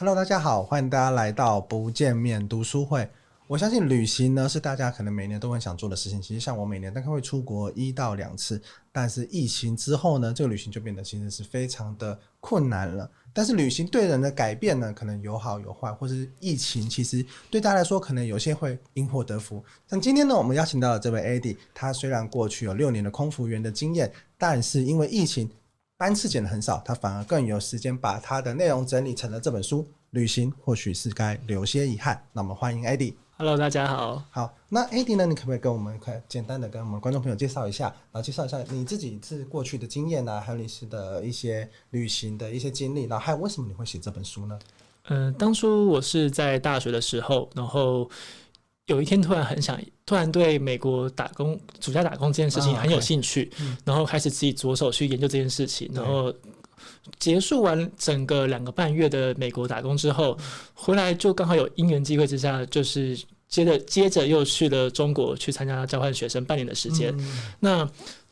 Hello，大家好，欢迎大家来到不见面读书会。我相信旅行呢是大家可能每年都很想做的事情。其实像我每年大概会出国一到两次，但是疫情之后呢，这个旅行就变得其实是非常的困难了。但是旅行对人的改变呢，可能有好有坏，或是疫情其实对大家来说可能有些会因祸得福。像今天呢，我们邀请到了这位 Eddie，他虽然过去有六年的空服员的经验，但是因为疫情。班次减的很少，他反而更有时间把他的内容整理成了这本书。旅行或许是该留些遗憾。那我们欢迎 Eddie。Hello，大家好。好，那 Eddie 呢？你可不可以跟我们快简单的跟我们观众朋友介绍一下，然后介绍一下你自己是过去的经验啊，还有你是的一些旅行的一些经历，然后还有为什么你会写这本书呢？嗯、呃，当初我是在大学的时候，然后。有一天突然很想，突然对美国打工、暑假打工这件事情很有兴趣，啊 okay 嗯、然后开始自己着手去研究这件事情。然后结束完整个两个半月的美国打工之后，回来就刚好有因缘机会之下，就是接着接着又去了中国去参加交换学生半年的时间。嗯、那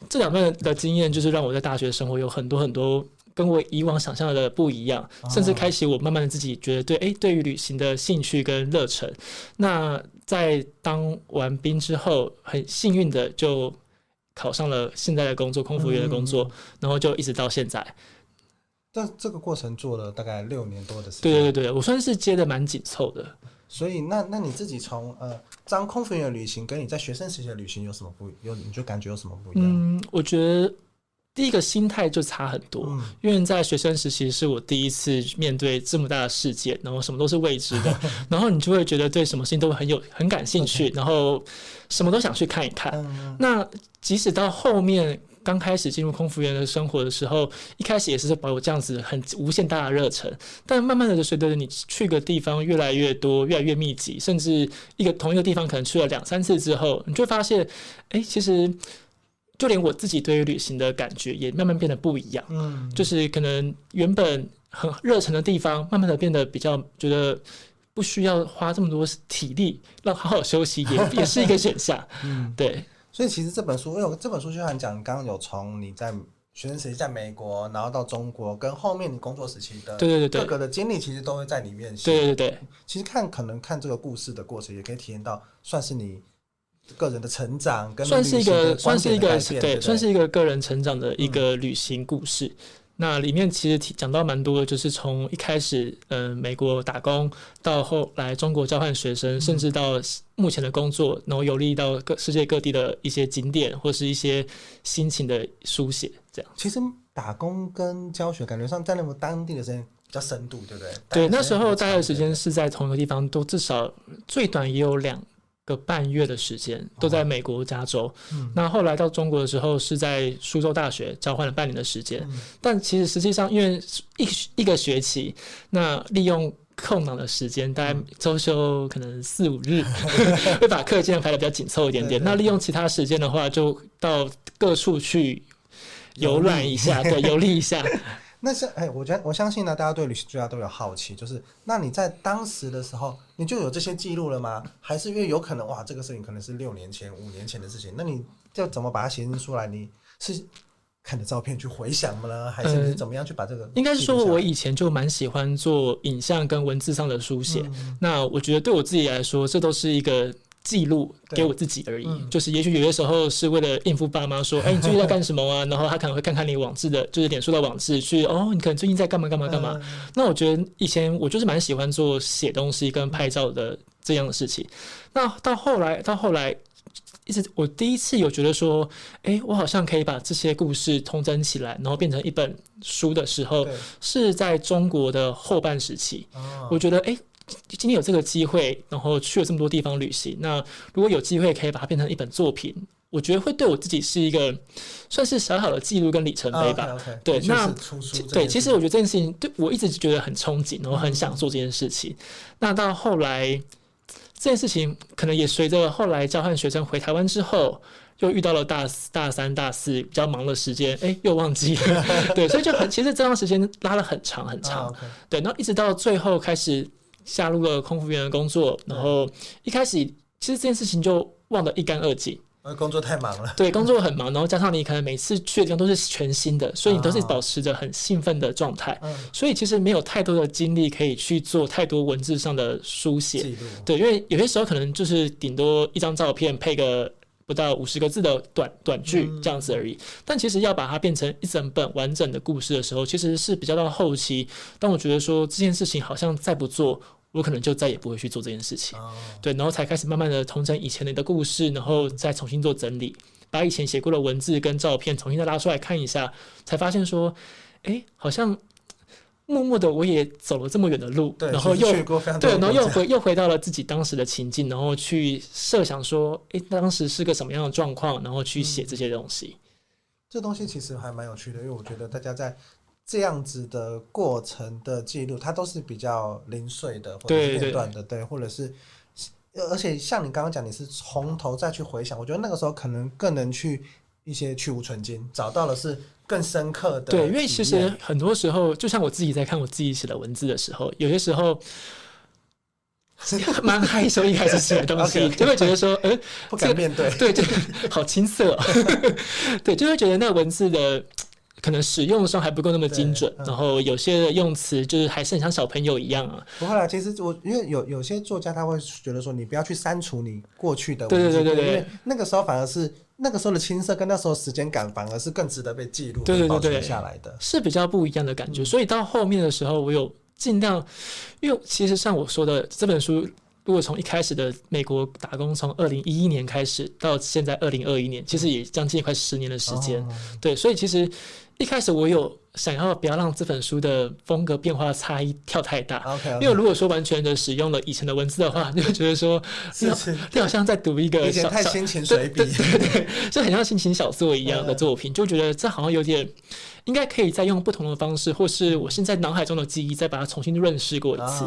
这两段的经验，就是让我在大学生活有很多很多。跟我以往想象的不一样，甚至开启我慢慢的自己觉得对，哎，对于旅行的兴趣跟热忱。那在当完兵之后，很幸运的就考上了现在的工作，空服员的工作，嗯、然后就一直到现在。但这个过程做了大概六年多的时间。对对对，我算是接的蛮紧凑的。所以，那那你自己从呃当空服员的旅行，跟你在学生时期的旅行有什么不有？你就感觉有什么不一样？嗯，我觉得。第一个心态就差很多，嗯、因为在学生时期是我第一次面对这么大的世界，然后什么都是未知的，然后你就会觉得对什么事情都很有很感兴趣.然后什么都想去看一看。嗯、那即使到后面刚开始进入空服员的生活的时候，一开始也是保有这样子很无限大的热忱，但慢慢的就随着你去个地方越来越多，越来越密集，甚至一个同一个地方可能去了两三次之后，你就会发现，哎，其实。就连我自己对于旅行的感觉也慢慢变得不一样，嗯，就是可能原本很热忱的地方，慢慢的变得比较觉得不需要花这么多体力，让好好休息也 也是一个选项，嗯，对。所以其实这本书，因为这本书就像讲，刚刚有从你在学生时期在美国，然后到中国，跟后面你工作时期的对对对各个的经历，其实都会在里面写。对对对，其实看可能看这个故事的过程，也可以体验到，算是你。个人的成长跟算是一个算是一个对，对，算是一个个人成长的一个旅行故事。嗯、那里面其实讲到蛮多的，就是从一开始嗯、呃、美国打工，到后来中国交换学生，嗯、甚至到目前的工作，然后游历到各世界各地的一些景点或是一些心情的书写。这样，其实打工跟教学感觉上在那么当地的时间比较深度，对不对？对，那时候待的时间是在同一个地方，都至少最短也有两。个半月的时间都在美国加州，嗯、那后来到中国的时候是在苏州大学交换了半年的时间，嗯、但其实实际上因为一一个学期，那利用空档的时间，大概周休可能四五日，会把课件排的比较紧凑一点点。对对对，那利用其他时间的话，就到各处去游览一下，对，游历一下。那是哎，我觉得我相信呢，大家对旅行作家都有好奇，就是那你在当时的时候，你就有这些记录了吗？还是因为有可能哇，这个事情可能是六年前、五年前的事情，那你就怎么把它写进出来？你是看着照片去回想吗？呢，还是怎么样去把这个？应该是说，我以前就蛮喜欢做影像跟文字上的书写。嗯、那我觉得对我自己来说，这都是一个。记录给我自己而已，嗯、就是也许有些时候是为了应付爸妈，说，哎、欸，你最近在干什么啊？然后他可能会看看你网志的，就是脸书的网志，去哦，你可能最近在干嘛干嘛干嘛。嗯、那我觉得以前我就是蛮喜欢做写东西跟拍照的这样的事情。那到后来，到后来，一直我第一次有觉得说，哎、欸，我好像可以把这些故事通整起来，然后变成一本书的时候，是在中国的后半时期。哦、我觉得，哎、欸。今天有这个机会，然后去了这么多地方旅行。那如果有机会可以把它变成一本作品，我觉得会对我自己是一个算是小小的记录跟里程碑吧。Oh, okay, okay. 对，那对，其实我觉得这件事情对我一直觉得很憧憬，然后很想做这件事情。嗯、那到后来，这件事情可能也随着后来交换学生回台湾之后，又遇到了大四、大三、大四比较忙的时间，哎、欸，又忘记了。对，所以就很其实这段时间拉了很长很长。Oh. 对，然后一直到最后开始。下入了空服员的工作，然后一开始其实这件事情就忘得一干二净，呃，工作太忙了。对，工作很忙，然后加上你可能每次去的地方都是全新的，所以你都是保持着很兴奋的状态。所以其实没有太多的精力可以去做太多文字上的书写。对，因为有些时候可能就是顶多一张照片配个不到五十个字的短短句这样子而已。嗯、但其实要把它变成一整本完整的故事的时候，其实是比较到后期，当我觉得说这件事情好像再不做。我可能就再也不会去做这件事情，哦、对，然后才开始慢慢的重整以前的故事，然后再重新做整理，把以前写过的文字跟照片重新再拉出来看一下，才发现说，哎，好像默默的我也走了这么远的路，对然后又对，然后又回又回到了自己当时的情境，然后去设想说，哎，当时是个什么样的状况，然后去写这些东西。嗯、这东西其实还蛮有趣的，因为我觉得大家在。这样子的过程的记录，它都是比较零碎的，或者是片段的，对，对，对，或者是，而且像你刚刚讲，你是从头再去回想，我觉得那个时候可能更能去一些去芜存菁，找到了是更深刻的。对，因为其实很多时候，就像我自己在看我自己写的文字的时候，有些时候 蛮害羞，一开始写的东西，okay, 就会觉得说，呃，不敢面对，对，就好青涩哦，对，就会觉得那个文字的。可能使用上还不够那么精准，嗯、然后有些用词就是还是很像小朋友一样啊。不会啦，其实我因为有有些作家他会觉得说，你不要去删除你过去的文字，对对对对，因为那个时候反而是那个时候的青涩跟那时候时间感反而是更值得被记录、对对对对，下来的，是比较不一样的感觉。嗯、所以到后面的时候，我有尽量，因为其实像我说的这本书。如果从一开始的美国打工，从二零一一年开始到现在二零二一年，其实也将近快十年的时间。对，所以其实一开始我有想要不要让这本书的风格变化差异跳太大。因为如果说完全的使用了以前的文字的话，你会觉得说，就好像在读一个小太心情随笔，对对对，就很像心情小作一样的作品，就觉得这好像有点应该可以再用不同的方式，或是我现在脑海中的记忆再把它重新认识过一次。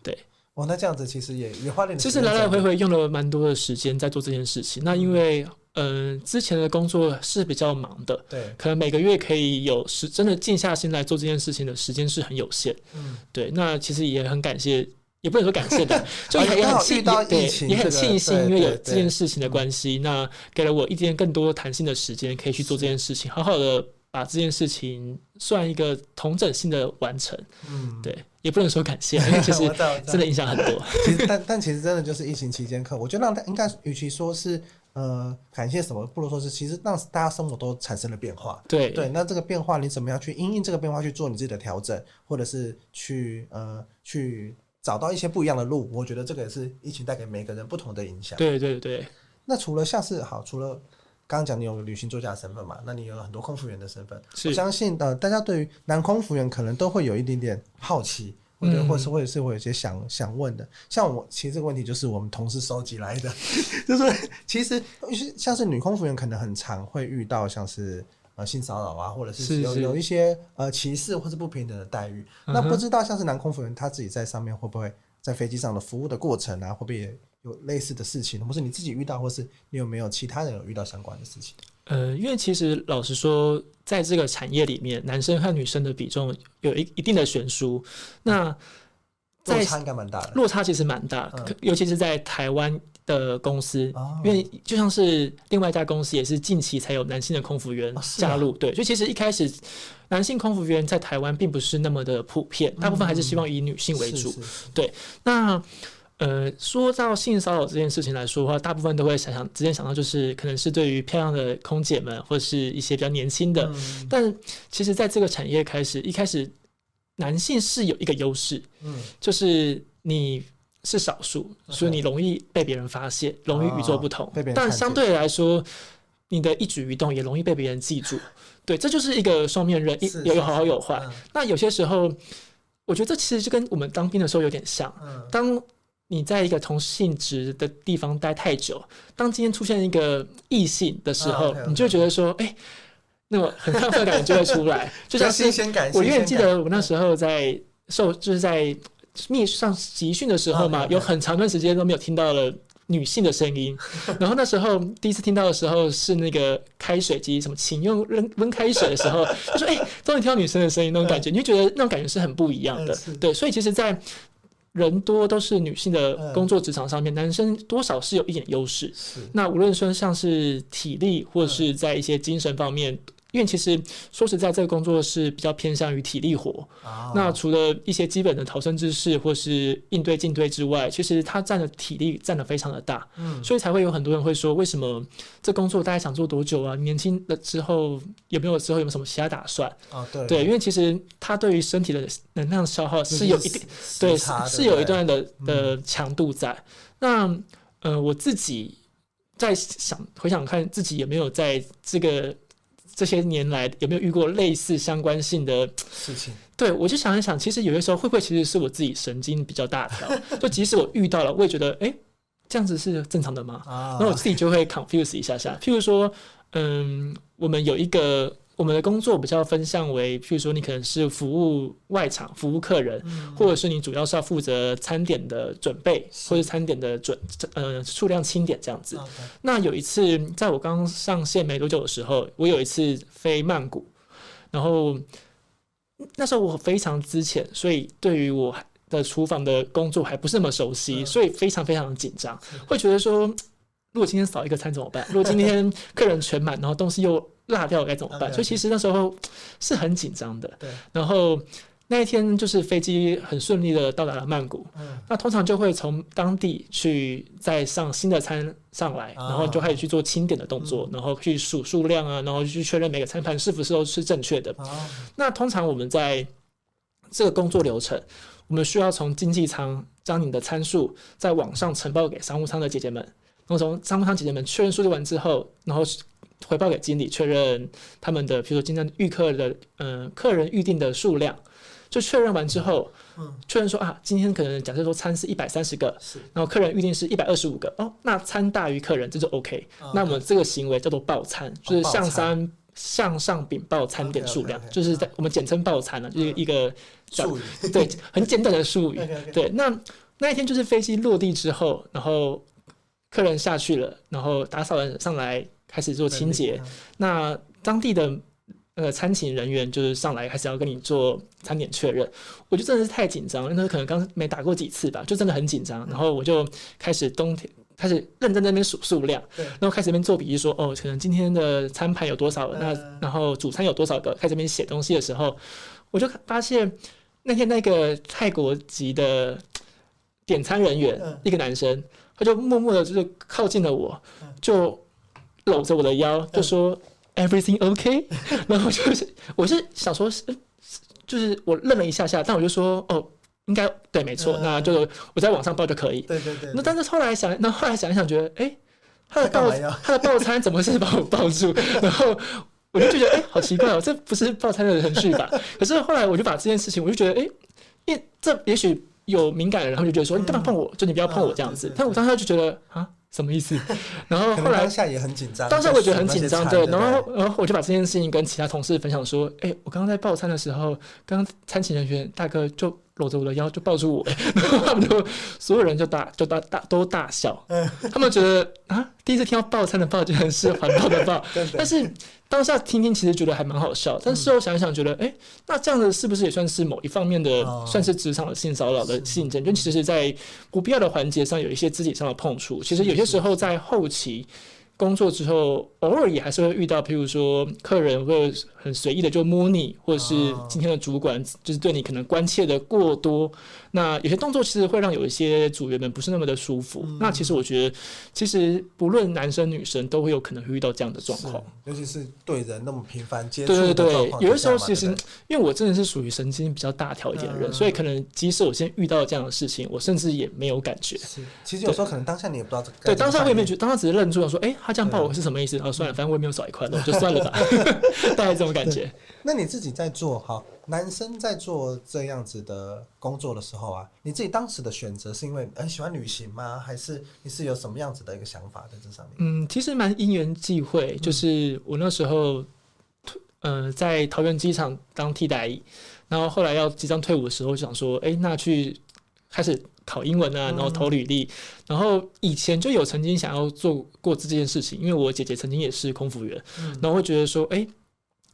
对。哦，那这样子其实也也花了。其实来来回回用了蛮多的时间在做这件事情。那因为，嗯、呃，之前的工作是比较忙的，对，可能每个月可以有时真的静下心来做这件事情的时间是很有限。嗯，对。那其实也很感谢，也不能说感谢的，就也很庆，对，也很庆幸，因为有这件事情的关系，那给了我一点更多弹性的时间，可以去做这件事情，好好的。把这件事情算一个同整性的完成，嗯，对，也不能说感谢，因为其实 真的影响很多。其实，但但其实真的就是疫情期间课，我觉得让他应该，与其说是呃感谢什么，不如说是其实让大家生活都产生了变化。对对，那这个变化你怎么样去因应这个变化去做你自己的调整，或者是去呃去找到一些不一样的路？我觉得这个也是疫情带给每个人不同的影响。对对对。那除了像是好，除了。刚刚讲你有旅行作家的身份嘛？那你有很多空服员的身份，我相信呃，大家对于男空服员可能都会有一点点好奇，或者或是或者是会有些想想问的。像我其实这个问题就是我们同事收集来的，就是其实像是女空服员可能很常会遇到像是呃性骚扰啊，或者是有有一些呃歧视或是不平等的待遇。嗯、那不知道像是男空服员他自己在上面会不会在飞机上的服务的过程啊，会不会也？有类似的事情，或是你自己遇到，或是你有没有其他人有遇到相关的事情？呃，因为其实老实说，在这个产业里面，男生和女生的比重有一一定的悬殊。那在落差应该蛮大的，落差其实蛮大，嗯、尤其是在台湾的公司，哦、因为就像是另外一家公司，也是近期才有男性的空服员加入。哦啊、对，所以其实一开始男性空服员在台湾并不是那么的普遍，大部分还是希望以女性为主。嗯、对，那。呃，说到性骚扰这件事情来说的话，大部分都会想想直接想到就是可能是对于漂亮的空姐们，或者是一些比较年轻的。嗯、但其实，在这个产业开始一开始，男性是有一个优势，嗯，就是你是少数，嗯、所以你容易被别人发现，嗯、容易与众不同。哦、但相对来说，你的一举一动也容易被别人记住。对，这就是一个双面刃，有有好好有坏。嗯、那有些时候，我觉得这其实就跟我们当兵的时候有点像。嗯、当你在一个同性质的地方待太久，当今天出现一个异性的时候，你就觉得说，哎，那么很亢奋感就会出来，就像新鲜感。我永远记得我那时候在受，就是在密上集训的时候嘛，有很长段时间都没有听到了女性的声音。然后那时候第一次听到的时候是那个开水机，什么请用温温开水的时候，就说，哎，终于听到女生的声音，那种感觉，你就觉得那种感觉是很不一样的。对，所以其实，在人多都是女性的工作职场上面，男生多少是有一点优势。那无论说像是体力，或者是在一些精神方面。因为其实说实在，这个工作是比较偏向于体力活。啊、那除了一些基本的逃生知识或是应对进退之外，其实它占的体力占的非常的大。嗯，所以才会有很多人会说，为什么这工作大概想做多久啊？年轻了之后有没有之后有没有什么其他打算？啊，对，对，因为其实它对于身体的能量消耗是有一定，对，是是有一段的的强度在。嗯、那呃，我自己在想回想看自己有没有在这个。这些年来有没有遇过类似相关性的事情？对，我就想一想，其实有些时候会不会其实是我自己神经比较大条？就即使我遇到了，我也觉得，哎、欸，这样子是正常的吗？然后我自己就会 confuse 一下下。譬如说，嗯，我们有一个。我们的工作比较分项为，譬如说你可能是服务外场，服务客人，嗯、或者是你主要是要负责餐点的准备，或者餐点的准呃数量清点这样子。那有一次，在我刚上线没多久的时候，我有一次飞曼谷，然后那时候我非常之浅，所以对于我的厨房的工作还不是那么熟悉，嗯、所以非常非常的紧张，会觉得说，如果今天少一个餐怎么办？如果今天客人全满，然后东西又落掉该怎么办？所以其实那时候是很紧张的。对。然后那一天就是飞机很顺利的到达了曼谷。嗯。那通常就会从当地去再上新的餐上来，然后就开始去做清点的动作，然后去数数量啊，然后去确认每个餐盘是不是都是正确的。那通常我们在这个工作流程，我们需要从经济舱将你的参数在网上呈报给商务舱的姐姐们，然后从商务舱姐姐们确认数据完之后，然后。回报给经理确认他们的，比如说今天预客的，嗯、呃，客人预定的数量，就确认完之后，嗯，确认说啊，今天可能假设说餐是一百三十个，是，然后客人预定是一百二十五个，哦，那餐大于客人，这就 OK。哦、那我们这个行为叫做报餐，哦、就是向上向上禀报餐点数量，就是在我们简称报餐了，就是一个术语，嗯、对，很简单的术语。对，那那一天就是飞机落地之后，然后客人下去了，然后打扫完上来。开始做清洁，那当地的呃餐勤人员就是上来开始要跟你做餐点确认，我就真的是太紧张因为可能刚没打过几次吧，就真的很紧张。然后我就开始冬天开始认真在那边数数量，然后开始那边做笔记说，哦，可能今天的餐盘有多少，那然后主餐有多少个，开始那边写东西的时候，我就发现那天那个泰国籍的点餐人员，一个男生，他就默默的就是靠近了我，就。搂着我的腰就说 Everything OK，然后就是我是想说，就是我愣了一下下，但我就说哦，应该对，没错，那就我在网上报就可以。对对对。那但是后来想，那后来想一想，觉得哎，他的报他的报餐 怎么是把我抱住？然后我就觉得哎，好奇怪哦，这不是报餐的程序吧？可是后来我就把这件事情，我就觉得哎，因为这也许有敏感的人，他们就觉得说你干嘛碰我？就你不要碰我这样子。但我当时就觉得啊。什么意思？然后后来当下也很紧张，当下我也觉得很紧张，对。然后然后我就把这件事情跟其他同事分享说：“哎，我刚刚在报餐的时候，刚刚餐勤人员大哥就搂着我的腰就抱住我，然 后他们就所有人就大就大大都大笑，他们觉得啊，第一次听到报餐的报竟然是环保的报，但是。”当下听听其实觉得还蛮好笑，但事后想一想觉得，哎、嗯欸，那这样子是不是也算是某一方面的，哦、算是职场的性骚扰的性质？就其实在不必要的环节上有一些肢体上的碰触，其实有些时候在后期。工作之后，偶尔也还是会遇到，譬如说客人会很随意的就摸你，或者是今天的主管就是对你可能关切的过多。那有些动作其实会让有一些组员们不是那么的舒服。嗯、那其实我觉得，其实不论男生女生都会有可能会遇到这样的状况，尤其是对人那么频繁接触。对对对，有的时候其实因为我真的是属于神经比较大条一点的人，嗯、所以可能即使我现在遇到这样的事情，我甚至也没有感觉。是，其实有时候可能当下你也不知道这个。对，当下我也没觉得，当下只是愣住了说，哎、欸。他这样抱我是什么意思？然后算了，反正我也没有少一块，那就算了吧，大概这种感觉。那你自己在做好男生在做这样子的工作的时候啊，你自己当时的选择是因为很喜欢旅行吗？还是你是有什么样子的一个想法在这上面？嗯，其实蛮因缘际会，就是我那时候，呃，在桃园机场当替代役，然后后来要即将退伍的时候，想说，哎、欸，那去开始。考英文啊，然后投履历，嗯、然后以前就有曾经想要做过这件事情，因为我姐姐曾经也是空服员，嗯、然后会觉得说，哎，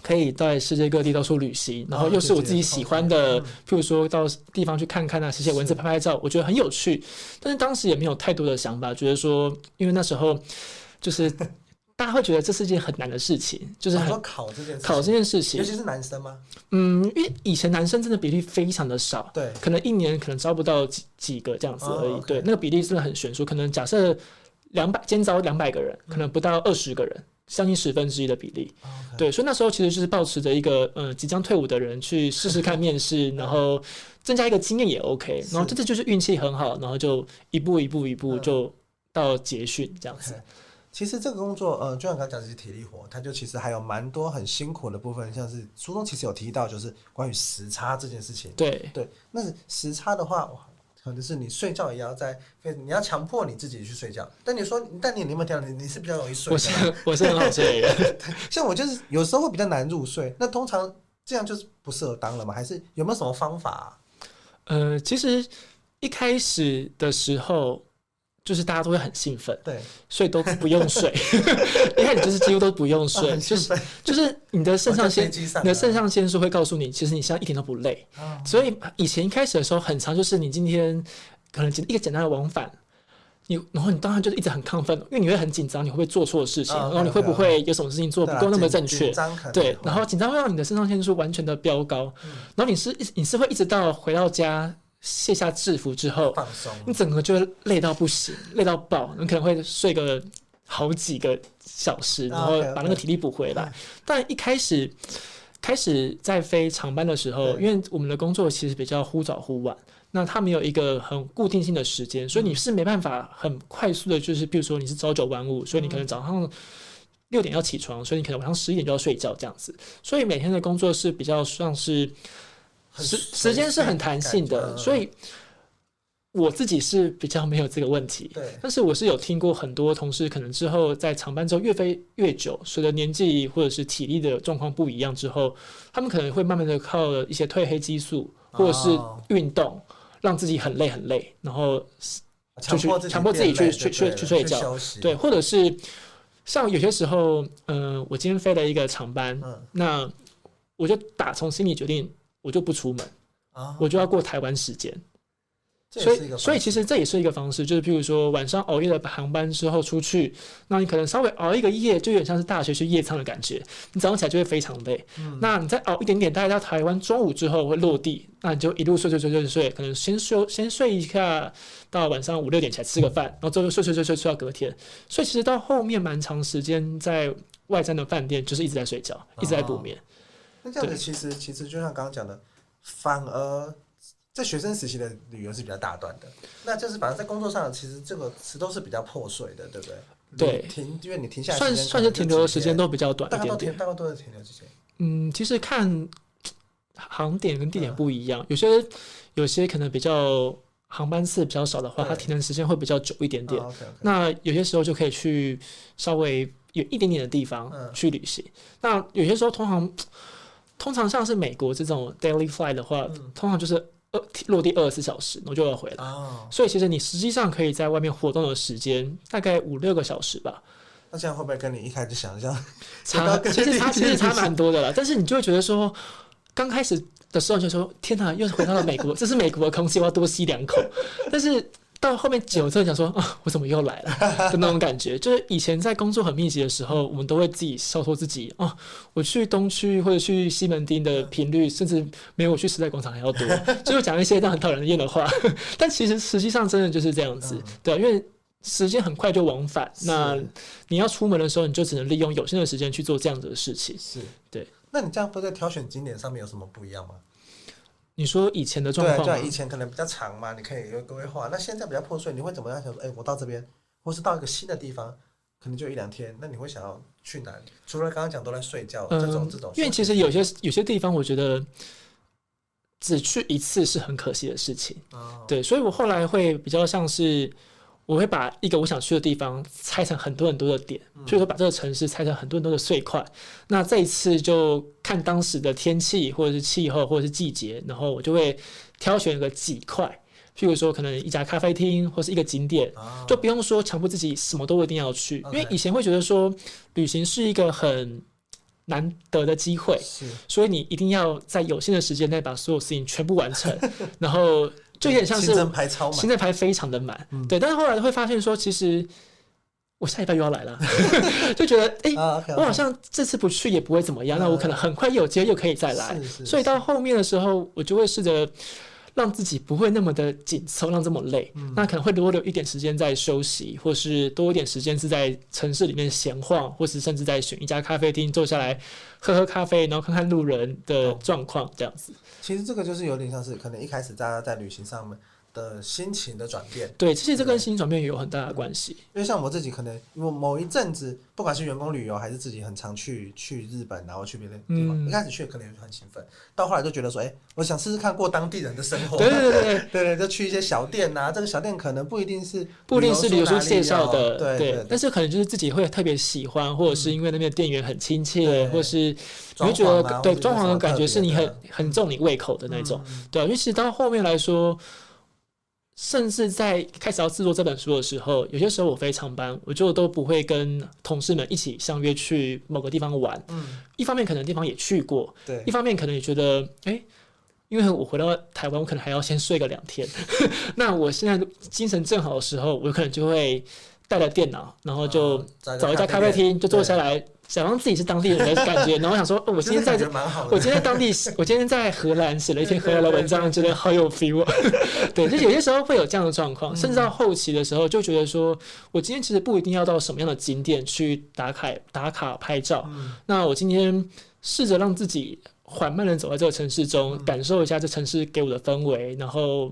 可以在世界各地到处旅行，然后又是我自己喜欢的，譬如说到地方去看看啊，写写文字、拍拍照，我觉得很有趣。但是当时也没有太多的想法，觉得说，因为那时候就是大家会觉得这是件很难的事情，就是很考这件考这件事情，尤其是男生吗？嗯，因为以前男生真的比例非常的少，对，可能一年可能招不到几几个这样子而已，对，那个比例真的很悬殊，可能假设两百，今天招两百个人，可能不到二十个人。将近十分之一的比例，Okay. 对，所以那时候其实就是保持着一个，嗯，即将退伍的人去试试看面试，然后 增加一个经验也 OK，然后这次就是运气很好，然后就一步一步一步就到结训这样子。Okay. 其实这个工作，呃，就像刚刚讲的是体力活，它就其实还有蛮多很辛苦的部分，像是书中其实有提到，就是关于时差这件事情。对对，那时差的话，可能是你睡觉也要在，你要强迫你自己去睡觉。但你说，但你有没有听到？你你是比较容易睡的？我是我是很好睡的，像我就是有时候会比较难入睡。那通常这样就是不适合当了吗？还是有没有什么方法啊？呃，其实一开始的时候。就是大家都会很兴奋，对，所以都不用睡。一开始就是几乎都不用睡，啊、就是就是你的肾上腺，你的肾上腺素会告诉你，其实你现在一点都不累。啊、所以以前一开始的时候，很长就是你今天可能一个简单的往返，你然后你当然就是一直很亢奋，因为你会很紧张，你会不会做错事情？啊、然后你会不会有什么事情做不够那么正确？对，然后紧张会让你的肾上腺素完全的飙高，嗯、然后你是你是会一直到回到家。卸下制服之后，放松，你整个就累到不行，累到爆，你可能会睡个好几个小时，然后把那个体力补回来。但一开始，开始在飞长班的时候，因为我们的工作其实比较忽早忽晚，那它没有一个很固定性的时间，所以你是没办法很快速的，就是比如说你是朝九晚五，所以你可能早上六点要起床，所以你可能晚上十一点就要睡觉这样子，所以每天的工作是比较像是。时时间是很弹性的，所以我自己是比较没有这个问题。对，但是我是有听过很多同事，可能之后在长班之后越飞越久，随着年纪或者是体力的状况不一样之后，他们可能会慢慢的靠一些褪黑激素或者是运动，让自己很累很累，然后就去强迫自己去去去去睡觉。对，或者是像有些时候，嗯，我今天飞了一个长班，那我就打从心里决定。我就不出门，啊、我就要过台湾时间，所以所以其实这也是一个方式，就是譬如说晚上熬夜的航班之后出去，那你可能稍微熬一个夜，就有点像是大学去夜唱的感觉，你早上起来就会非常累。嗯、那你再熬一点点，大概到台湾中午之后会落地，那你就一路睡睡睡睡睡，可能先睡先睡一下，到晚上五六点起来吃个饭，然后之后睡睡睡睡睡到隔天。所以其实到后面蛮长时间在外站的饭店，就是一直在睡觉，一直在补眠。啊那这样子其实其实就像刚刚讲的，反而在学生时期的旅游是比较大段的。那就是反正在工作上，其实这个词都是比较破碎的，对不对？对，停，因为你停下来算算是停留的时间都比较短一点点。大概都大概都是停留时间。嗯，其实看航点跟地点不一样，嗯、有些有些可能比较航班次比较少的话，它停留时间会比较久一点点。哦、okay, okay 那有些时候就可以去稍微有一点点的地方去旅行。嗯、那有些时候通常。通常像是美国这种 daily flight 的话，嗯、通常就是二落地二十四小时，然后就要回来。哦、所以其实你实际上可以在外面活动的时间大概五六个小时吧。那这样会不会跟你一开始想象 差？其实差其实差蛮多的啦。但是你就会觉得说，刚开始的时候就说天哪，又回到了美国，这是美国的空气，我要多吸两口。但是。到后面久之后，想说啊，我怎么又来了 的那种感觉，就是以前在工作很密集的时候，我们都会自己收缩自己哦、啊，我去东区或者去西门町的频率，甚至没有我去时代广场还要多，就会讲一些这样很讨人厌的话。但其实实际上真的就是这样子，对，因为时间很快就往返，那你要出门的时候，你就只能利用有限的时间去做这样子的事情。是对。那你这样会在挑选景点上面有什么不一样吗？你说以前的状况，对，以前可能比较长嘛，你可以有规划。那现在比较破碎，你会怎么样想说？哎、欸，我到这边，或是到一个新的地方，可能就一两天，那你会想要去哪里？除了刚刚讲都在睡觉、嗯、这种这种，因为其实有些有些地方，我觉得只去一次是很可惜的事情。哦、对，所以我后来会比较像是。我会把一个我想去的地方拆成很多很多的点，所以说把这个城市拆成很多很多的碎块。那这一次就看当时的天气或者是气候或者是季节，然后我就会挑选个几块，譬如说可能一家咖啡厅或是一个景点，就不用说强迫自己什么都一定要去，因为以前会觉得说旅行是一个很难得的机会，所以你一定要在有限的时间内把所有事情全部完成，然后就有点像是行程排超满，行程排非常的满，嗯、对。但是后来会发现说，其实我下礼拜又要来了，就觉得哎，欸 uh, okay, okay. 我好像这次不去也不会怎么样，uh, 那我可能很快又有机会又可以再来，所以到后面的时候，我就会试着。让自己不会那么的紧凑，让这么累，嗯、那可能会多留一点时间在休息，或是多一点时间是在城市里面闲晃，或是甚至在选一家咖啡厅坐下来喝喝咖啡，然后看看路人的状况，这样子。其实这个就是有点像是可能一开始大家在旅行上面。的心情的转变，对，其实这跟心情转变也有很大的关系。因为像我自己，可能某某一阵子，不管是员工旅游，还是自己很常去去日本，然后去别的地方，嗯、一开始去可能也很兴奋，到后来就觉得说，哎、欸，我想试试看过当地人的生活。对对对对。对对，就去一些小店呐、啊，这个小店可能不一定是不一定是旅游书介绍的，对，但是可能就是自己会特别喜欢，或者是因为那边的店员很亲切，或是你会觉得对装潢的感觉是你很很重你胃口的那种，嗯、对，因为其实到后面来说。甚至在开始要制作这本书的时候，有些时候我非常班，我就都不会跟同事们一起相约去某个地方玩。嗯，一方面可能地方也去过，对，一方面可能也觉得，哎、欸，因为我回到台湾，我可能还要先睡个两天。那我现在精神正好的时候，我可能就会带着电脑，然后就找一家咖啡厅，就坐下来。想让自己是当地人的感觉，然后想说，哦，我今天在这，我今天在当地，我今天在荷兰写了一篇荷兰的文章，觉得好有 feel。对，就有些时候会有这样的状况，甚至到后期的时候，就觉得说我今天其实不一定要到什么样的景点去打卡、打卡拍照。那我今天试着让自己缓慢的走在这个城市中，感受一下这城市给我的氛围，然后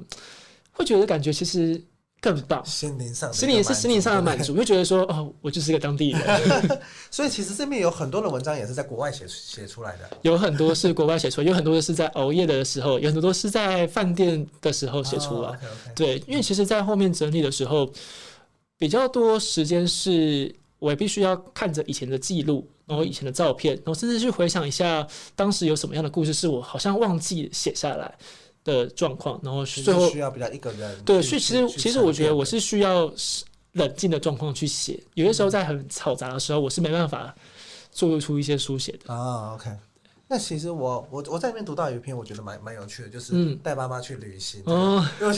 会觉得感觉其实。更棒，心灵上，心灵是心灵上的满足，会觉得说，哦，我就是一个当地人。所以其实这边有很多的文章也是在国外写写出来的，有很多是国外写出来，有很多的是在熬夜的时候，有很多都是在饭店的时候写出来。Oh, okay, okay. 对，因为其实，在后面整理的时候，比较多时间是我也必须要看着以前的记录，然后以前的照片，然后甚至去回想一下当时有什么样的故事是我好像忘记写下来。的状况，然后最后需要比较一个人对，所以其实其实我觉得我是需要冷静的状况去写，有些时候在很嘈杂的时候，我是没办法做出一些书写的啊。OK。那其实我我我在里面读到有一篇，我觉得蛮蛮有趣的，就是带爸妈去旅行。哦，因为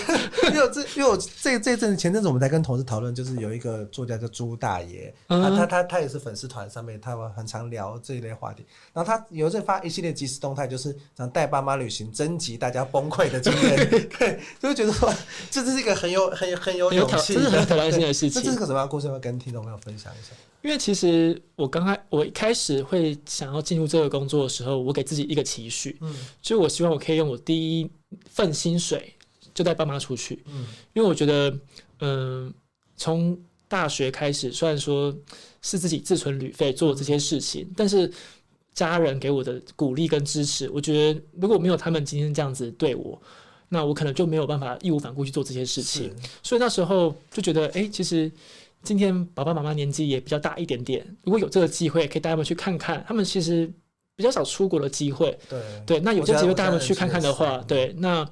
因为这因为我这这阵子前阵子我们在跟同事讨论，就是有一个作家叫朱大爷，他他他他也是粉丝团上面，他们很常聊这一类话题。然后他有时候发一系列即时动态，就是想带爸妈旅行，征集大家崩溃的经验。对，就会觉得说这这是一个很有很有很有勇气，这是很挑战性的事情。这是个什么样的故事？要跟听众朋友分享一下。因为其实我刚开我一开始会想要进入这个工作的时候，我给自己一个期许，嗯，就是我希望我可以用我第一份薪水就带爸妈出去，嗯，因为我觉得，嗯、呃，从大学开始，虽然说是自己自存旅费做这些事情，但是家人给我的鼓励跟支持，我觉得如果没有他们今天这样子对我，那我可能就没有办法义无反顾去做这些事情，所以那时候就觉得，哎、欸，其实。今天爸爸妈妈年纪也比较大一点点，如果有这个机会，可以带他们去看看。他们其实比较少出国的机会，对对。那有这个机会带他们去看看的话，对，那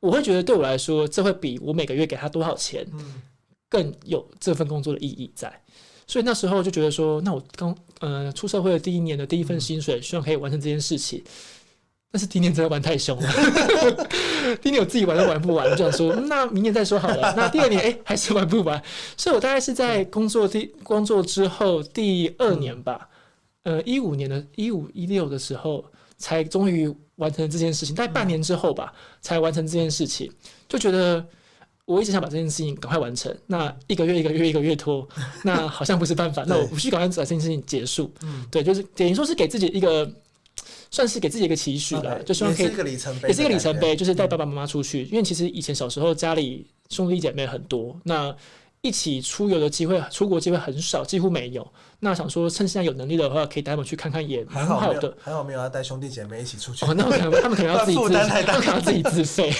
我会觉得对我来说，这会比我每个月给他多少钱，更有这份工作的意义在。所以那时候就觉得说，那我刚呃出社会的第一年的第一份薪水，希望可以完成这件事情。但是今年真的玩太凶了，今年我自己玩都玩不完，我就想说，那明年再说好了。那第二年，哎、欸，还是玩不完。所以我大概是在工作第工作之后第二年吧，呃，一五年的一五一六的时候，才终于完成这件事情。大概半年之后吧，才完成这件事情。就觉得我一直想把这件事情赶快完成。那一个月一个月一个月拖，那好像不是办法。那我必须赶快把这件事情结束。嗯，对，就是等于说是给自己一个。算是给自己一个期许了，Okay, 就希望可以也是一个里程碑，也是一个里程碑，就是带爸爸妈妈出去。嗯、因为其实以前小时候家里兄弟姐妹很多，那一起出游的机会、出国机会很少，几乎没有。那想说趁现在有能力的话，可以带他们去看看，也蛮好的。还好没有要带兄弟姐妹一起出去。哦，那可能 他们可能要自己自，他们可能要自己自费。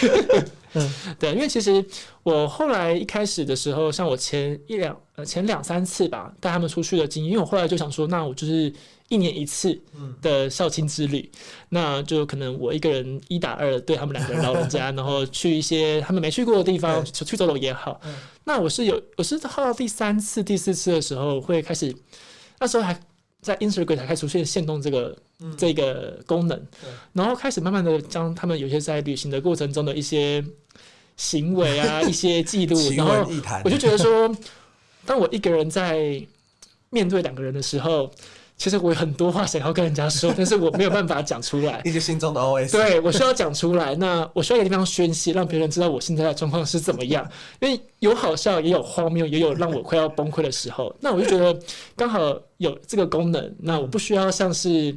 嗯，对，因为其实我后来一开始的时候，像我前一两呃前两三次吧，带他们出去的经验，因为我后来就想说，那我就是。一年一次的校庆之旅，嗯、那就可能我一个人一打二对他们两个人老人家，然后去一些他们没去过的地方，对。去走走也好。嗯、那我是有，我是到第三次、第四次的时候会开始，那时候还在 Instagram 才开始出现限动这个、嗯、这个功能，然后开始慢慢的将他们有些在旅行的过程中的一些行为啊，一些记录，然后我就觉得说，当我一个人在面对两个人的时候。其实我有很多话想要跟人家说，但是我没有办法讲出来。一些心中的 OS。对，我需要讲出来，那我需要一个地方宣泄，让别人知道我现在的状况是怎么样。因为有好笑，也有荒谬，也有让我快要崩溃的时候。那我就觉得刚好有这个功能，那我不需要像是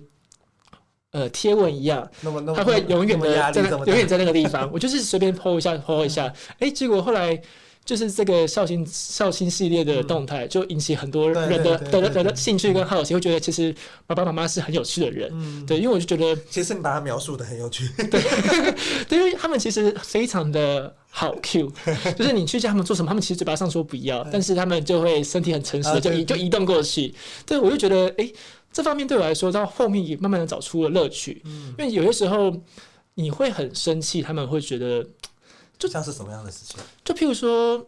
呃贴文一样，它会永远的在永远在那个地方。我就是随便 po 一下，po 一下，哎、嗯，结果后来。就是这个绍兴绍兴系列的动态，就引起很多人的的的的兴趣跟好奇，会觉得其实爸爸妈妈是很有趣的人，嗯，对，因为我就觉得，其实你把他描述的很有趣，对，对，因为他们其实非常的好 Q，就是你去叫他们做什么，他们其实嘴巴上说不要，但是他们就会身体很诚实的就移就移动过去，对，我就觉得，哎，这方面对我来说，到后面也慢慢的找出了乐趣，嗯，因为有些时候你会很生气，他们会觉得。就像是什么样的事情？就譬如说，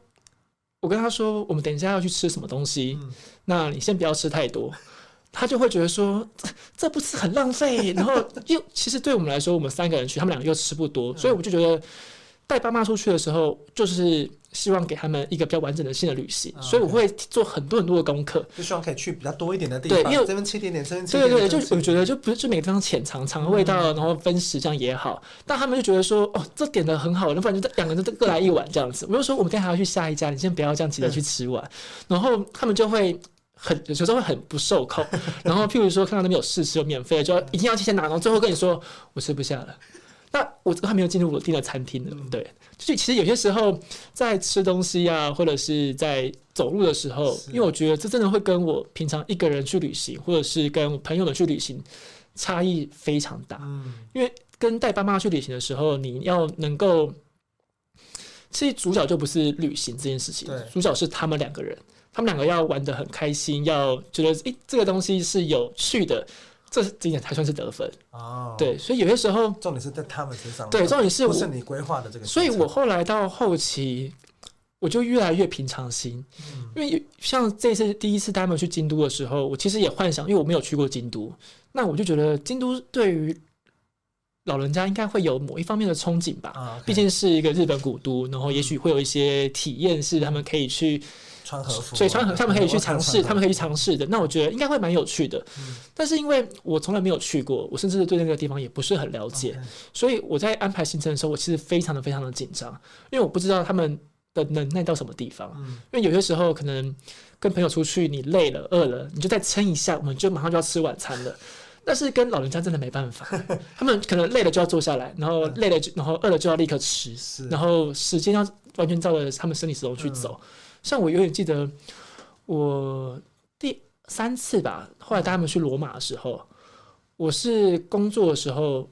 我跟他说，我们等一下要去吃什么东西，嗯、那你先不要吃太多。他就会觉得说，这不是很浪费。然后又其实对我们来说，我们三个人去，他们两个又吃不多，嗯、所以我就觉得带爸妈出去的时候，就是。希望给他们一个比较完整的新的旅行，所以我会做很多很多的功课，就希望可以去比较多一点的地方。对，因为这边吃一点点，这边吃对对对，就我觉得就不是就每个地方浅尝尝味道，然后分食这样也好。但他们就觉得说，哦，这点的很好，那不然就两个人都各来一碗这样子。我就说，我们等下还要去下一家，你先不要这样急着去吃完。然后他们就会很有时候会很不受控。然后譬如说看到那边有试吃有免费的，就要一定要提前拿，然后最后跟你说我吃不下了。那我还没有进入我订的餐厅呢，对。就其实有些时候在吃东西啊，或者是在走路的时候，因为我觉得这真的会跟我平常一个人去旅行，或者是跟朋友们去旅行差异非常大。嗯，因为跟带爸妈去旅行的时候，你要能够，其实主角就不是旅行这件事情，主角是他们两个人，他们两个要玩的很开心，要觉得诶这个东西是有趣的。这今年才算是得分。哦，对，所以有些时候重点是在他们身上，对，重点是我不是你规划的这个，所以我后来到后期，我就越来越平常心，嗯、因为像这次第一次他们去京都的时候，我其实也幻想，因为我没有去过京都，那我就觉得京都对于老人家应该会有某一方面的憧憬吧，毕竟是一个日本古都，然后也许会有一些体验是他们可以去。穿和服，所以穿和他们可以去尝试，他们可以去尝试的。那我觉得应该会蛮有趣的。嗯、但是因为我从来没有去过，我甚至对那个地方也不是很了解，嗯、所以我在安排行程的时候，我其实非常的非常的紧张，因为我不知道他们的能耐到什么地方。嗯、因为有些时候可能跟朋友出去，你累了、饿了，你就再撑一下，我们就马上就要吃晚餐了。但是跟老人家真的没办法，他们可能累了就要坐下来，然后累了就，然后饿了就要立刻吃，然后时间要完全照着他们生理时钟去走。嗯像我永远记得，我第三次吧，后来带他们去罗马的时候，我是工作的时候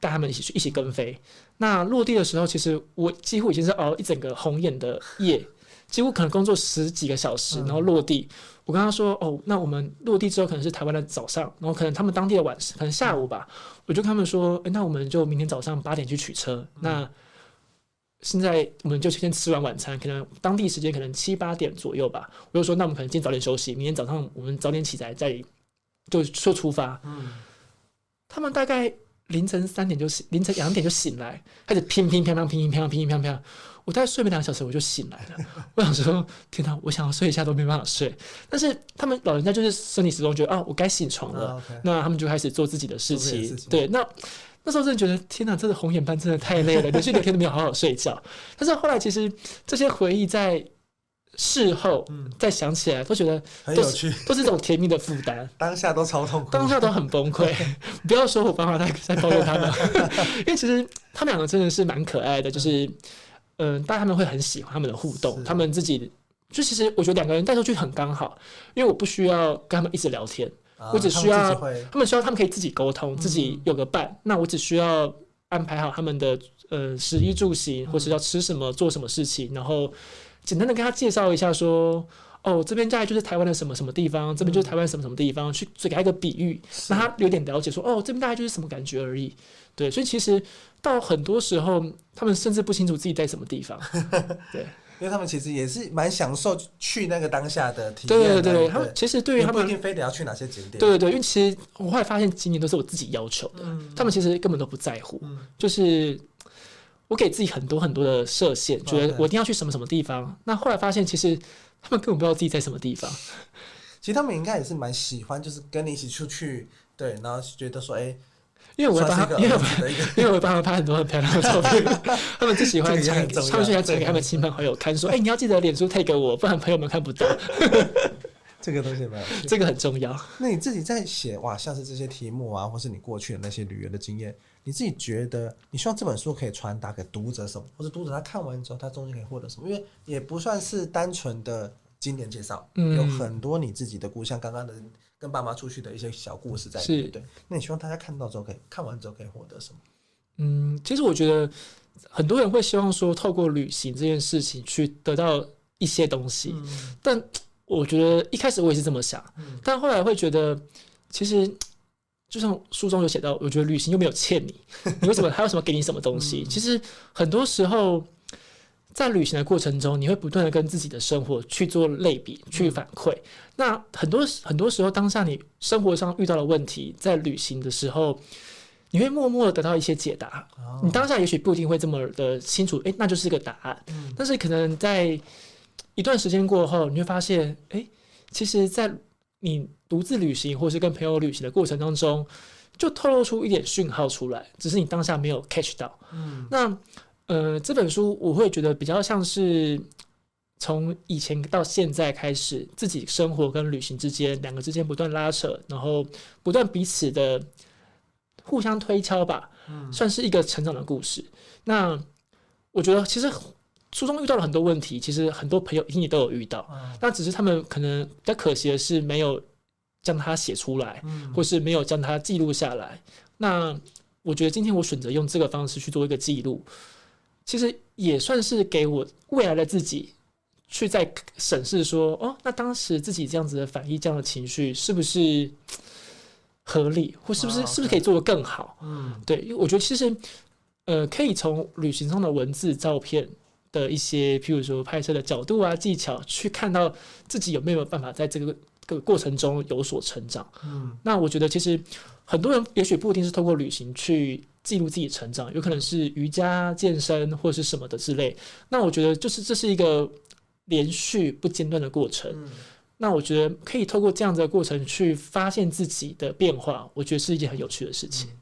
带他们一起去一起跟飞。那落地的时候，其实我几乎已经是熬一整个红眼的夜，几乎可能工作十几个小时，然后落地。我跟他说：“哦，那我们落地之后可能是台湾的早上，然后可能他们当地的晚上，可能下午吧。”我就跟他们说：“诶，那我们就明天早上八点去取车。”那现在我们就先吃完晚餐，可能当地时间可能七八点左右吧。我就说，那我们可能今天早点休息，明天早上我们早点起来再就说出发。嗯，他们大概凌晨三点就醒，凌晨两点就醒来，开始乒乒乓乓，乒乒乓乓，乒乒乓。我大概睡没两个小时我就醒来了。我想说，天哪，我想要睡一下都没办法睡。但是他们老人家就是生理时钟觉得啊，我该起床了，那他们就开始做自己的事情。对，那。那时候真的觉得天哪，这个红眼班真的太累了，连续两天都没有好好睡觉。但是后来其实这些回忆在事后再想起来，都觉得很有趣，都是这种甜蜜的负担。当下都超痛苦，当下都很崩溃。不要说我爸妈在在抱怨他们，因为其实他们两个真的是蛮可爱的，就是嗯，但他们会很喜欢他们的互动，他们自己就其实我觉得两个人带出去很刚好，因为我不需要跟他们一直聊天。我只需要他们，他们需要他们可以自己沟通，自己有个伴。嗯、那我只需要安排好他们的呃食衣住行，或是要吃什么、做什么事情，然后简单的跟他介绍一下说，哦，这边大概就是台湾的什么什么地方，这边就是台湾什么什么地方，去给他一个比喻，让他有点了解说，哦，这边大概就是什么感觉而已。对，所以其实到很多时候，他们甚至不清楚自己在什么地方。对。因为他们其实也是蛮享受去那个当下的体验。对对对，他们其实对于他们不一定非得要去哪些景点。对对对，因为其实我后来发现景点都是我自己要求的，嗯、他们其实根本都不在乎。嗯、就是我给自己很多很多的设限，嗯、觉得我一定要去什么什么地方。嗯、那后来发现，其实他们根本不知道自己在什么地方。其实他们应该也是蛮喜欢，就是跟你一起出去，对，然后觉得说，哎。因为我会帮他，因为 因为我会帮他拍很多很漂亮的照片，他们最喜欢传，他们喜欢传给他们亲朋好友看，说：“ 哎、欸，你要记得脸书 tag 我，不然朋友们看不到。”这个东西没有，这个很重要。那你自己在写哇，像是这些题目啊，或是你过去的那些旅游的经验，你自己觉得你希望这本书可以传达给读者什么，或者读者他看完之后，他中间可以获得什么？因为也不算是单纯的经典介绍，嗯、有很多你自己的故乡，刚刚的。跟爸妈出去的一些小故事在里面，对。那你希望大家看到之后可以看完之后可以获得什么？嗯，其实我觉得很多人会希望说，透过旅行这件事情去得到一些东西。嗯、但我觉得一开始我也是这么想，嗯、但后来会觉得，其实就像书中有写到，我觉得旅行又没有欠你，你为什么还有什么给你什么东西？嗯、其实很多时候。在旅行的过程中，你会不断的跟自己的生活去做类比、去反馈。嗯、那很多很多时候，当下你生活上遇到的问题，在旅行的时候，你会默默的得到一些解答。哦、你当下也许不一定会这么的清楚，诶，那就是个答案。嗯、但是可能在一段时间过后，你会发现，诶，其实，在你独自旅行或是跟朋友旅行的过程当中，就透露出一点讯号出来，只是你当下没有 catch 到。嗯，那。呃，这本书我会觉得比较像是从以前到现在开始，自己生活跟旅行之间两个之间不断拉扯，然后不断彼此的互相推敲吧，嗯，算是一个成长的故事。那我觉得其实书中遇到了很多问题，其实很多朋友一定也都有遇到，那只是他们可能比较可惜的是没有将它写出来，或是没有将它记录下来。那我觉得今天我选择用这个方式去做一个记录。其实也算是给我未来的自己去在审视说，哦，那当时自己这样子的反应，这样的情绪是不是合理，或是不是是不是可以做得更好？嗯，对，因为我觉得其实呃，可以从旅行中的文字、照片的一些，譬如说拍摄的角度啊、技巧，去看到自己有没有办法在这个个过程中有所成长。嗯，那我觉得其实很多人也许不一定是透过旅行去。记录自己成长，有可能是瑜伽、健身或是什么的之类。那我觉得，就是这是一个连续不间断的过程。嗯、那我觉得可以透过这样子的过程去发现自己的变化，我觉得是一件很有趣的事情。嗯、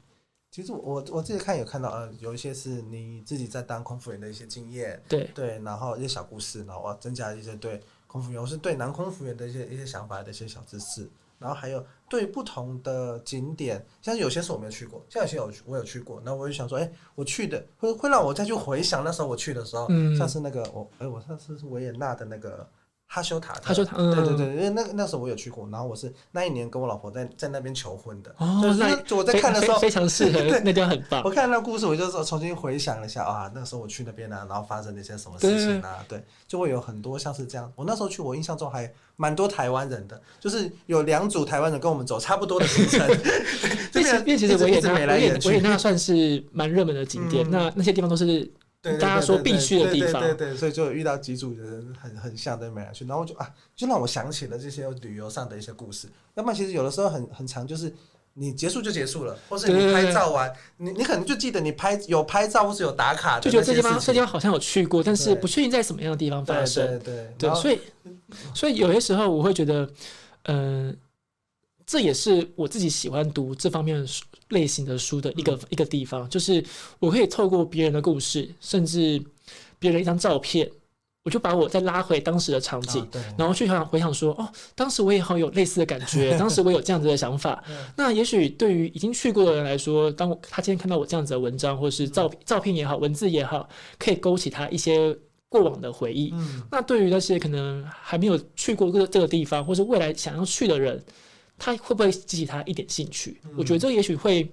其实我我自己看有看到，呃，有一些是你自己在当空服员的一些经验，对对，然后一些小故事，然后我增加一些对空服员，我是对男空服员的一些一些想法的一些小知识。然后还有对不同的景点，像有些是我没有去过，像有些有我有去过，那我就想说，哎，我去的会会让我再去回想那时候我去的时候，嗯、像是那个我，哎，我上次是维也纳的那个。哈修塔，哈修塔，对对对，因为那那时候我有去过，然后我是那一年跟我老婆在在那边求婚的，哦，就是我在看的时候非常适合，那地方很棒。我看那故事，我就重新回想了一下啊，那时候我去那边啊，然后发生了一些什么事情啊，对，就会有很多像是这样。我那时候去，我印象中还蛮多台湾人的，就是有两组台湾人跟我们走差不多的行程。因为其实维也纳维也维也纳算是蛮热门的景点，那那些地方都是。大家说必去的地方，对对对，所以就遇到几组人很很像的没来去，然后就啊，就让我想起了这些旅游上的一些故事。要不然其实有的时候很很长，就是你结束就结束了，或是你拍照完，你你可能就记得你拍有拍照或是有打卡，就觉得这地方这地方好像有去过，但是不确定在什么样的地方发生。对对对，对，所以所以有些时候我会觉得，嗯。这也是我自己喜欢读这方面的书类型的书的一个、嗯、一个地方，就是我可以透过别人的故事，甚至别人一张照片，我就把我再拉回当时的场景，啊、然后去想回想说，哦，当时我也好有类似的感觉，当时我有这样子的想法。嗯、那也许对于已经去过的人来说，当我他今天看到我这样子的文章，或是照、嗯、照片也好，文字也好，可以勾起他一些过往的回忆。嗯、那对于那些可能还没有去过这个这个地方，或是未来想要去的人。他会不会激起他一点兴趣？嗯、我觉得这也许会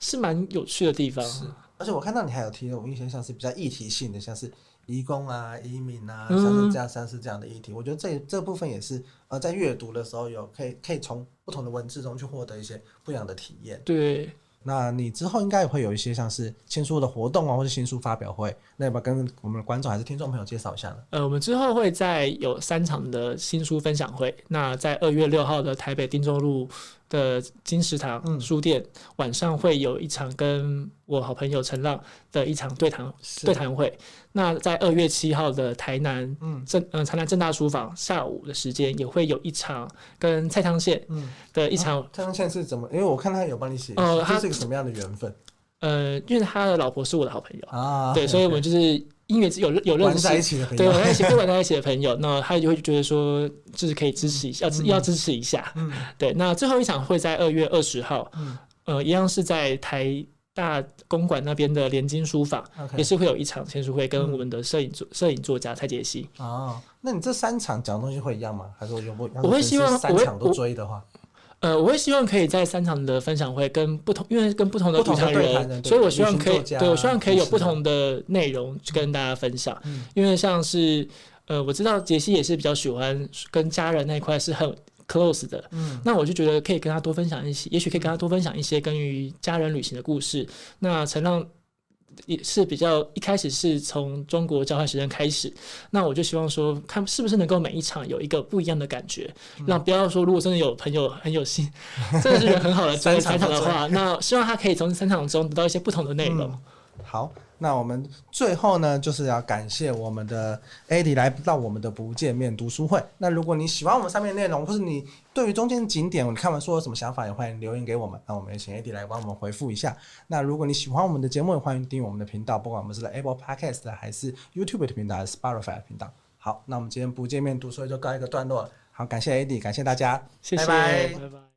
是蛮有趣的地方。是，而且我看到你还有提到我印象像是比较议题性的，像是移工啊、移民啊，像是这样、像是这样的议题。嗯、我觉得这这部分也是呃，在阅读的时候有可以可以从不同的文字中去获得一些不一样的体验。对，那你之后应该也会有一些像是签书的活动啊，或是新书发表会，那要不要跟我们的观众还是听众朋友介绍一下呢？呃，我们之后会在有三场的新书分享会。那在二月六号的台北汀州路的金石堂书店，嗯、晚上会有一场跟我好朋友陈浪的一场对谈对谈会。那在二月七号的台南正嗯台南正大书房下午的时间也会有一场跟蔡康宪的一场。蔡康宪是怎么？因为我看他有帮你写，呃，他是一个什么样的缘分？呃，因为他的老婆是我的好朋友啊，对，所以我们就是因为有有认识在一起的朋友，对，玩在一起，玩在一起的朋友，那他就会觉得说，就是可以支持一下，要要支持一下，嗯，对。那最后一场会在二月二十号，嗯，呃，一样是在台大公馆那边的联经书房，也是会有一场签书会，跟我们的摄影作摄影作家蔡杰希。哦，那你这三场讲的东西会一样吗？还是有不？我会希望三场都追的话。呃，我会希望可以在三场的分享会跟不同，因为跟不同的对谈人，所以我希望可以，对我希望可以有不同的内容去跟大家分享。嗯、因为像是，呃，我知道杰西也是比较喜欢跟家人那一块是很 close 的，嗯，那我就觉得可以跟他多分享一些，也许可以跟他多分享一些关于家人旅行的故事。那陈浪。也是比较一开始是从中国交换学生开始，那我就希望说，看是不是能够每一场有一个不一样的感觉，让、嗯、不要说如果真的有朋友很有心，真的是人很好的专业采访的话，那希望他可以从三场中得到一些不同的内容。嗯好，那我们最后呢，就是要感谢我们的 Eddie 来到我们的不见面读书会。那如果你喜欢我们上面内容，或是你对于中间景点，你看完书有什么想法，也欢迎留言给我们。那我们也请 Eddie 来帮我们回复一下。那如果你喜欢我们的节目，也欢迎订阅我们的频道，不管我们是在 Apple Podcast 还是 YouTube 的频道，还是 Spotify 的频道。好，那我们今天不见面读书会就告一个段落了。好，感谢 Eddie，感谢大家，谢谢，拜拜。拜拜。